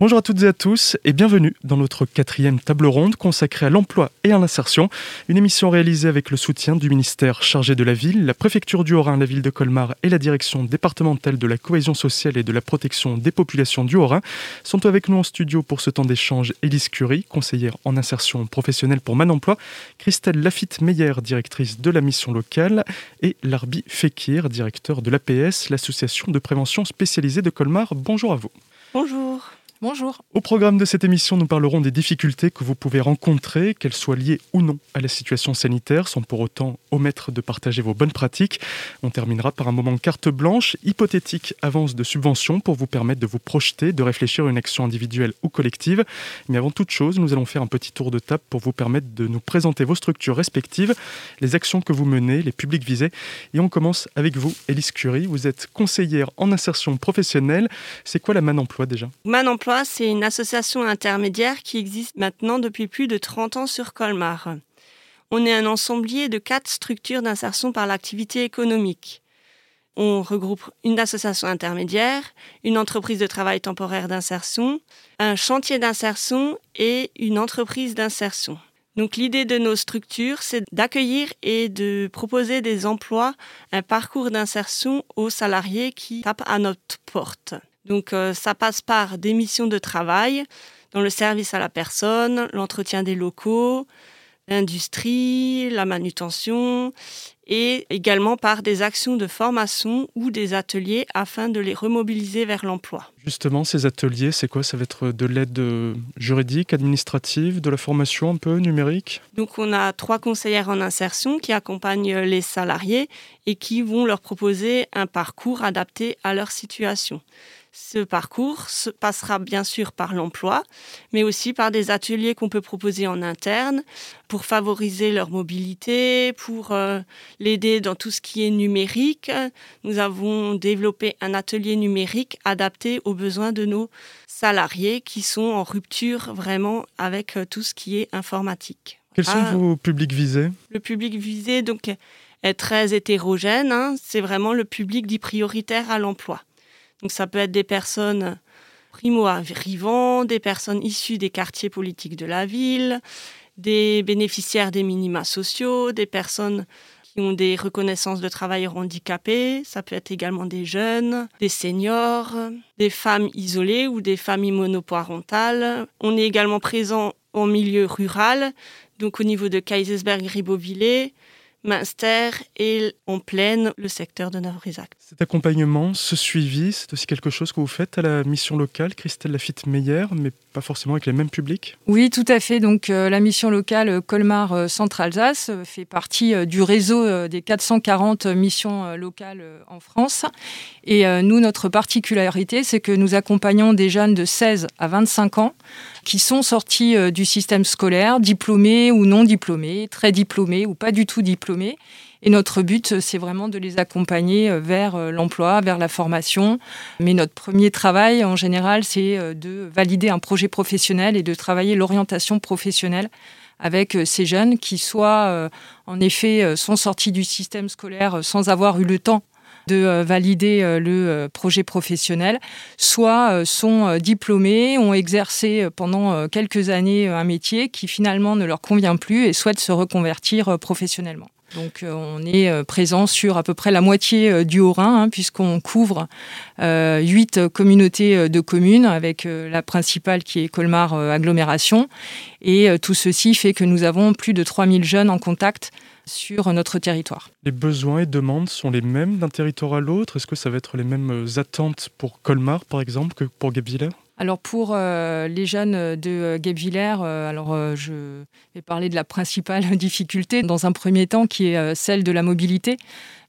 Bonjour à toutes et à tous et bienvenue dans notre quatrième table ronde consacrée à l'emploi et à l'insertion, une émission réalisée avec le soutien du ministère chargé de la ville, la préfecture du Haut-Rhin, la ville de Colmar et la direction départementale de la cohésion sociale et de la protection des populations du Haut-Rhin. Sont avec nous en studio pour ce temps d'échange Élise Curie, conseillère en insertion professionnelle pour Man Emploi, Christelle Lafitte-Meyer, directrice de la mission locale et Larbi Fekir, directeur de l'APS, l'association de prévention spécialisée de Colmar. Bonjour à vous. Bonjour. Bonjour. Au programme de cette émission, nous parlerons des difficultés que vous pouvez rencontrer, qu'elles soient liées ou non à la situation sanitaire, sans pour autant omettre de partager vos bonnes pratiques. On terminera par un moment carte blanche, hypothétique avance de subvention pour vous permettre de vous projeter, de réfléchir à une action individuelle ou collective. Mais avant toute chose, nous allons faire un petit tour de table pour vous permettre de nous présenter vos structures respectives, les actions que vous menez, les publics visés. Et on commence avec vous, Élise Curie. Vous êtes conseillère en insertion professionnelle. C'est quoi la Man Emploi déjà? Man Emploi c'est une association intermédiaire qui existe maintenant depuis plus de 30 ans sur Colmar. On est un ensemblier de quatre structures d'insertion par l'activité économique. On regroupe une association intermédiaire, une entreprise de travail temporaire d'insertion, un chantier d'insertion et une entreprise d'insertion. Donc l'idée de nos structures, c'est d'accueillir et de proposer des emplois, un parcours d'insertion aux salariés qui tapent à notre porte. Donc euh, ça passe par des missions de travail dans le service à la personne, l'entretien des locaux, l'industrie, la manutention et également par des actions de formation ou des ateliers afin de les remobiliser vers l'emploi. Justement, ces ateliers, c'est quoi? Ça va être de l'aide euh, juridique, administrative, de la formation un peu numérique? Donc on a trois conseillères en insertion qui accompagnent les salariés et qui vont leur proposer un parcours adapté à leur situation. Ce parcours se passera bien sûr par l'emploi, mais aussi par des ateliers qu'on peut proposer en interne pour favoriser leur mobilité, pour euh, l'aider dans tout ce qui est numérique. Nous avons développé un atelier numérique adapté aux besoins de nos salariés qui sont en rupture vraiment avec euh, tout ce qui est informatique. Quels sont ah. vos publics visés? Le public visé donc est très hétérogène. Hein. C'est vraiment le public dit prioritaire à l'emploi. Donc ça peut être des personnes primo-arrivants, des personnes issues des quartiers politiques de la ville, des bénéficiaires des minima sociaux, des personnes qui ont des reconnaissances de travailleurs handicapés, ça peut être également des jeunes, des seniors, des femmes isolées ou des familles monoparentales. On est également présent en milieu rural, donc au niveau de Kaisersberg-Ribeauvillé, Münster et en pleine le secteur de Navrisac. Cet accompagnement, ce suivi, c'est aussi quelque chose que vous faites à la mission locale, Christelle Lafitte-Meyer, mais pas forcément avec les mêmes publics? Oui, tout à fait. Donc euh, la mission locale euh, Colmar euh, Centre-Alsace fait partie du réseau des 440 missions locales en France. Et nous, notre particularité, c'est que nous accompagnons des jeunes de 16 à 25 ans qui sont sortis du système scolaire, diplômés ou non diplômés, très diplômés ou pas du tout diplômés et notre but, c'est vraiment de les accompagner euh, vers euh, l'emploi, vers la formation. Mais notre premier travail, en général, c'est euh, de valider un projet professionnel et de travailler l'orientation professionnelle avec ces jeunes qui soit en effet sont sortis du système scolaire sans avoir eu le temps de valider le projet professionnel, soit sont diplômés, ont exercé pendant quelques années un métier qui finalement ne leur convient plus et souhaitent se reconvertir professionnellement. Donc euh, on est euh, présent sur à peu près la moitié euh, du Haut-Rhin, hein, puisqu'on couvre huit communautés de communes, avec la principale qui est Colmar Agglomération. Et tout ceci fait que nous avons plus de 3000 jeunes en contact sur notre territoire. Les besoins et demandes sont les mêmes d'un territoire à l'autre? Est-ce que ça va être les mêmes attentes pour Colmar, par exemple, que pour Guebwiller alors pour euh, les jeunes de euh, Guebwiller, euh, alors je vais parler de la principale difficulté dans un premier temps qui est celle de la mobilité.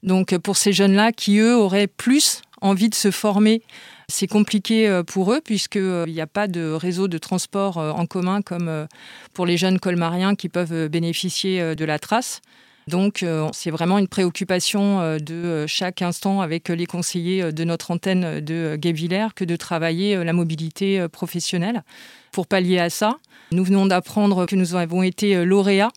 Donc pour ces jeunes-là qui eux auraient plus envie de se former, c'est compliqué pour eux puisqu'il n'y a pas de réseau de transport en commun comme pour les jeunes colmariens qui peuvent bénéficier de la trace. Donc, euh, c'est vraiment une préoccupation euh, de euh, chaque instant avec les conseillers de notre antenne de Guévillers que de travailler la mobilité professionnelle. Pour pallier à ça, nous venons d'apprendre que nous avons été lauréats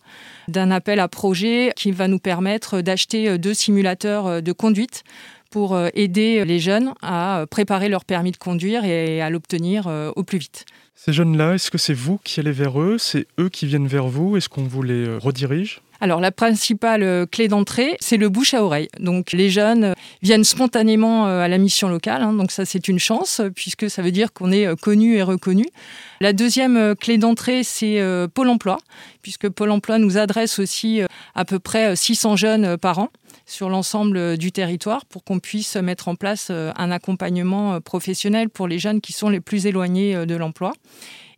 d'un appel à projet qui va nous permettre d'acheter deux simulateurs de conduite pour aider les jeunes à préparer leur permis de conduire et à l'obtenir au plus vite. Ces jeunes-là, est-ce que c'est vous qui allez vers eux? C'est eux qui viennent vers vous? Est-ce qu'on vous les redirige? Alors la principale euh, clé d'entrée, c'est le bouche à oreille. Donc les jeunes euh, viennent spontanément euh, à la mission locale, hein. donc ça c'est une chance puisque ça veut dire qu'on est connu et reconnu. La deuxième clé d'entrée, c'est Pôle Emploi, puisque Pôle Emploi nous adresse aussi à peu près 600 jeunes par an sur l'ensemble du territoire pour qu'on puisse mettre en place un accompagnement professionnel pour les jeunes qui sont les plus éloignés de l'emploi.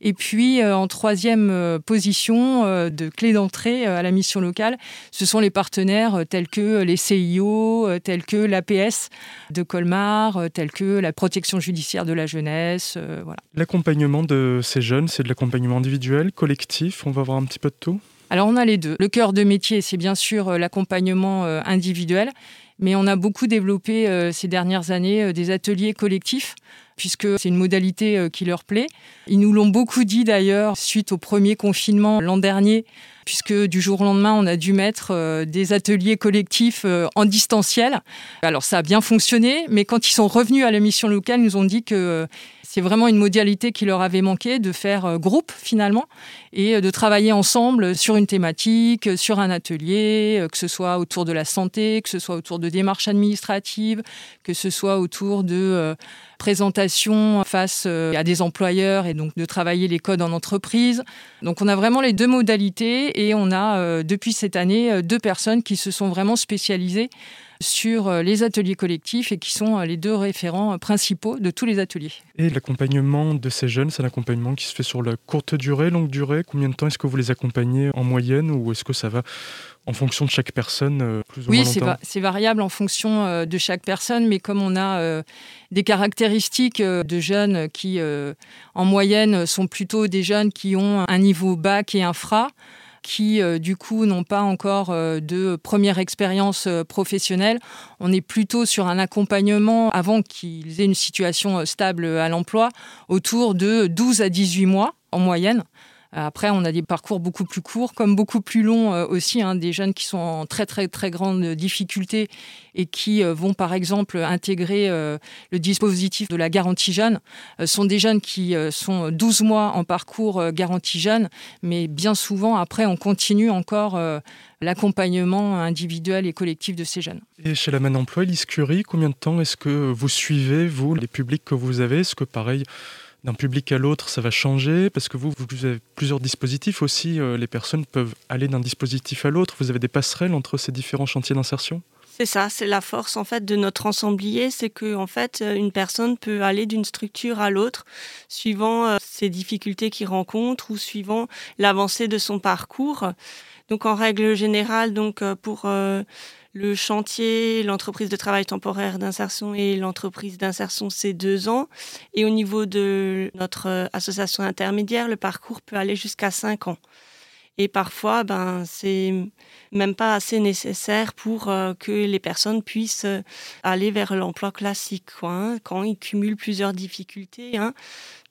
Et puis, euh, en troisième euh, position euh, de clé d'entrée à la mission locale, ce sont les partenaires tels que les CIO, tels que l'APS de Colmar, tels que la protection judiciaire de la jeunesse. voilà. L'accompagnement de ces jeunes, c'est de l'accompagnement individuel, collectif On va voir un petit peu de tout? Alors on a les deux. Le cœur de métier, c'est bien sûr l'accompagnement individuel, mais on a beaucoup développé ces dernières années des ateliers collectifs puisque c'est une modalité euh, qui leur plaît. Ils nous l'ont beaucoup dit d'ailleurs suite au premier confinement l'an dernier, puisque du jour au lendemain, on a dû mettre euh, des ateliers collectifs euh, en distanciel. Alors ça a bien fonctionné, mais quand ils sont revenus à la mission locale, ils nous ont dit que c'est vraiment une modalité qui leur avait manqué, de faire groupe finalement et de travailler ensemble sur une thématique, sur un atelier, que ce soit autour de la santé, que ce soit autour de démarches administratives, que ce soit autour de présentation face euh, à des employeurs et donc de travailler les codes en entreprise. Donc on a vraiment les deux modalités et on a euh, depuis cette année euh, deux personnes qui se sont vraiment spécialisées sur les ateliers collectifs et qui sont les deux référents principaux de tous les ateliers. Et l'accompagnement de ces jeunes, c'est un accompagnement qui se fait sur la courte durée, longue durée Combien de temps est-ce que vous les accompagnez en moyenne ou est-ce que ça va en fonction de chaque personne, euh, plus ou oui, c'est variable en fonction euh, de chaque personne, mais comme on a euh, des caractéristiques de jeunes qui, en moyenne, sont plutôt des jeunes qui ont un niveau bac et infra, qui du coup n'ont pas encore de première expérience professionnelle. On est plutôt sur un accompagnement avant qu'ils aient une situation stable à l'emploi, autour de 12 à 18 mois en moyenne. Après, on a des parcours beaucoup plus courts, comme beaucoup plus longs euh, aussi, hein, des jeunes qui sont en très très très grande difficulté et qui euh, vont par exemple intégrer euh, le dispositif de la garantie jeune. sont des jeunes qui sont 12 mois en parcours garantie jeune, mais bien souvent après on continue encore l'accompagnement individuel et collectif de ces jeunes. Et chez la Man Emploi, Elise combien de temps est-ce que vous suivez, vous, les publics que vous avez? Est-ce que pareil, d'un public à l'autre, ça va changer Parce que vous, vous avez plusieurs dispositifs aussi. Euh, les personnes peuvent aller d'un dispositif à l'autre. Vous avez des passerelles entre ces différents chantiers d'insertion? C'est ça, c'est la force en fait de notre ensemblier, c'est que en fait une personne peut aller d'une structure à l'autre suivant euh, ses difficultés qu'il rencontre ou suivant l'avancée de son parcours. Donc en règle générale, donc euh, pour le chantier, l'entreprise de travail temporaire d'insertion et l'entreprise d'insertion, c'est deux ans. Et au niveau de notre euh, association intermédiaire, le parcours peut aller jusqu'à cinq ans. Et parfois, ben, c'est même pas assez nécessaire pour euh, que les personnes puissent euh, aller vers l'emploi classique. Hein. quand ils cumulent plusieurs difficultés, hein.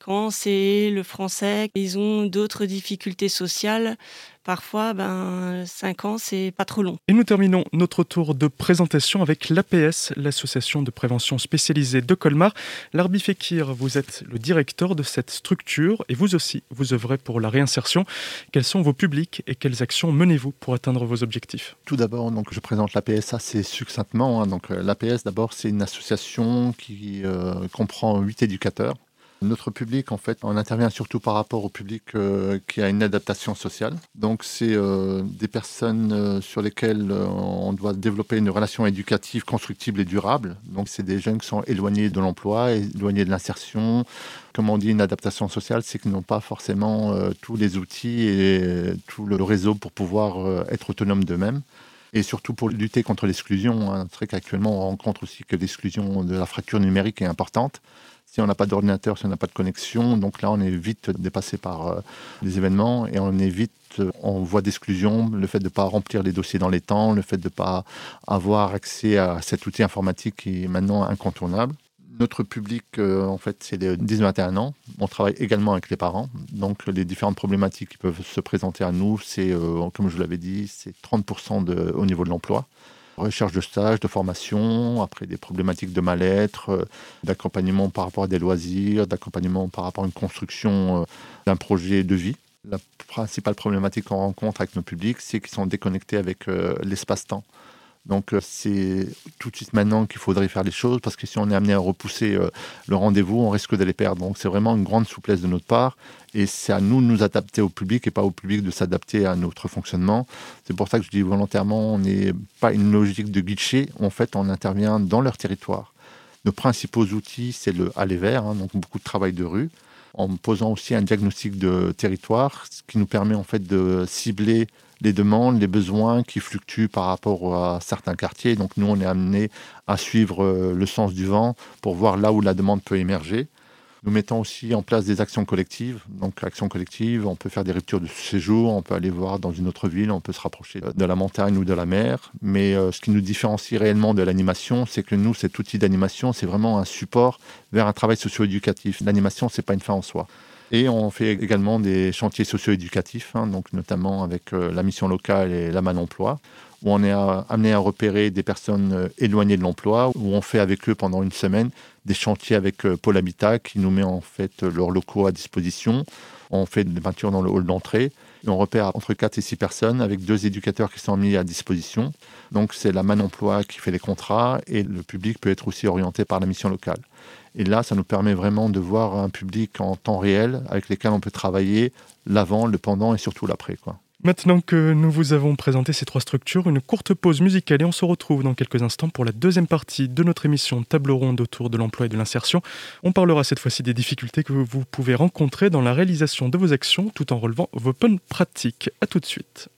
Quand c'est le français, ils ont d'autres difficultés sociales, Parfois, ben, 5 ans, c'est pas trop long. Et nous terminons notre tour de présentation avec l'APS, l'association de prévention spécialisée de Colmar. Larbi Fekir, vous êtes le directeur de cette structure et vous aussi, vous œuvrez pour la réinsertion. Quels sont vos publics et quelles actions menez-vous pour atteindre vos objectifs? Tout d'abord, donc, je présente l'APS assez succinctement. Hein. Donc, euh, L'APS, d'abord, c'est une association qui euh, comprend 8 éducateurs notre public, en fait, on intervient surtout par rapport au public euh, qui a une adaptation sociale. Donc, c'est euh, des personnes euh, sur lesquelles on doit développer une relation éducative constructible et durable. Donc, c'est des jeunes qui sont éloignés de l'emploi, éloignés de l'insertion. Comme on dit, une adaptation sociale, c'est qu'ils n'ont pas forcément tous les outils et tout le réseau pour pouvoir être autonomes d'eux-mêmes et surtout pour lutter contre l'exclusion. Hein. C'est vrai qu'actuellement, on rencontre aussi que l'exclusion de la fracture numérique est importante si on n'a pas d'ordinateur, si on n'a pas de connexion. Donc là, on est vite dépassé par euh, les événements et on est vite en euh, voie d'exclusion. Le fait de ne pas remplir les dossiers dans les temps, le fait de ne pas avoir accès à cet outil informatique qui est maintenant incontournable. Notre public, euh, en fait, c'est les 10-21 ans. On travaille également avec les parents. Donc, les différentes problématiques qui peuvent se présenter à nous, c'est, comme je vous l'avais dit, c'est 30% de, au niveau de l'emploi recherche de stage, de formation, après des problématiques de mal-être, euh, d'accompagnement par rapport à des loisirs, d'accompagnement par rapport à une construction euh, d'un projet de vie. La principale problématique qu'on rencontre avec nos publics, c'est qu'ils sont déconnectés avec euh, l'espace-temps. Donc c'est tout de suite maintenant qu'il faudrait faire les choses parce que si on est amené à repousser le rendez-vous, on risque de les perdre. Donc c'est vraiment une grande souplesse de notre part et c'est à nous de nous adapter au public et pas au public de s'adapter à notre fonctionnement. C'est pour ça que je dis volontairement, on n'est pas une logique de guichet. En fait, on intervient dans leur territoire. Nos principaux outils, c'est le aller vers, hein, donc beaucoup de travail de rue, en posant aussi un diagnostic de territoire, ce qui nous permet en fait de cibler les demandes, les besoins qui fluctuent par rapport à certains quartiers. Donc nous, on est amené à suivre euh, le sens du vent pour voir là où la demande peut émerger. Nous mettons aussi en place des actions collectives. Donc, actions collectives, on peut faire des ruptures de séjour, on peut aller voir dans une autre ville, on peut se rapprocher de la montagne ou de la mer. Mais euh, ce qui nous différencie réellement de l'animation, c'est que nous, cet outil d'animation, c'est vraiment un support vers un travail socio-éducatif. L'animation, c'est pas une fin en soi. Et on fait également des chantiers socio-éducatifs, hein, donc notamment avec euh, la mission locale et la Emploi, où on est amené à repérer des personnes euh, éloignées de l'emploi, où on fait avec eux pendant une semaine des chantiers avec euh, Pôle Habitat qui nous met en fait leurs locaux à disposition. On fait des peintures dans le hall d'entrée on repère entre 4 et 6 personnes avec deux éducateurs qui sont mis à disposition. Donc c'est la Man Emploi qui fait les contrats et le public peut être aussi orienté par la mission locale. Et là, ça nous permet vraiment de voir un public en temps réel avec lequel on peut travailler l'avant, le pendant et surtout l'après. Maintenant que nous vous avons présenté ces trois structures, une courte pause musicale et on se retrouve dans quelques instants pour la deuxième partie de notre émission Table ronde autour de l'emploi et de l'insertion. On parlera cette fois-ci des difficultés que vous pouvez rencontrer dans la réalisation de vos actions tout en relevant vos bonnes pratiques. A tout de suite.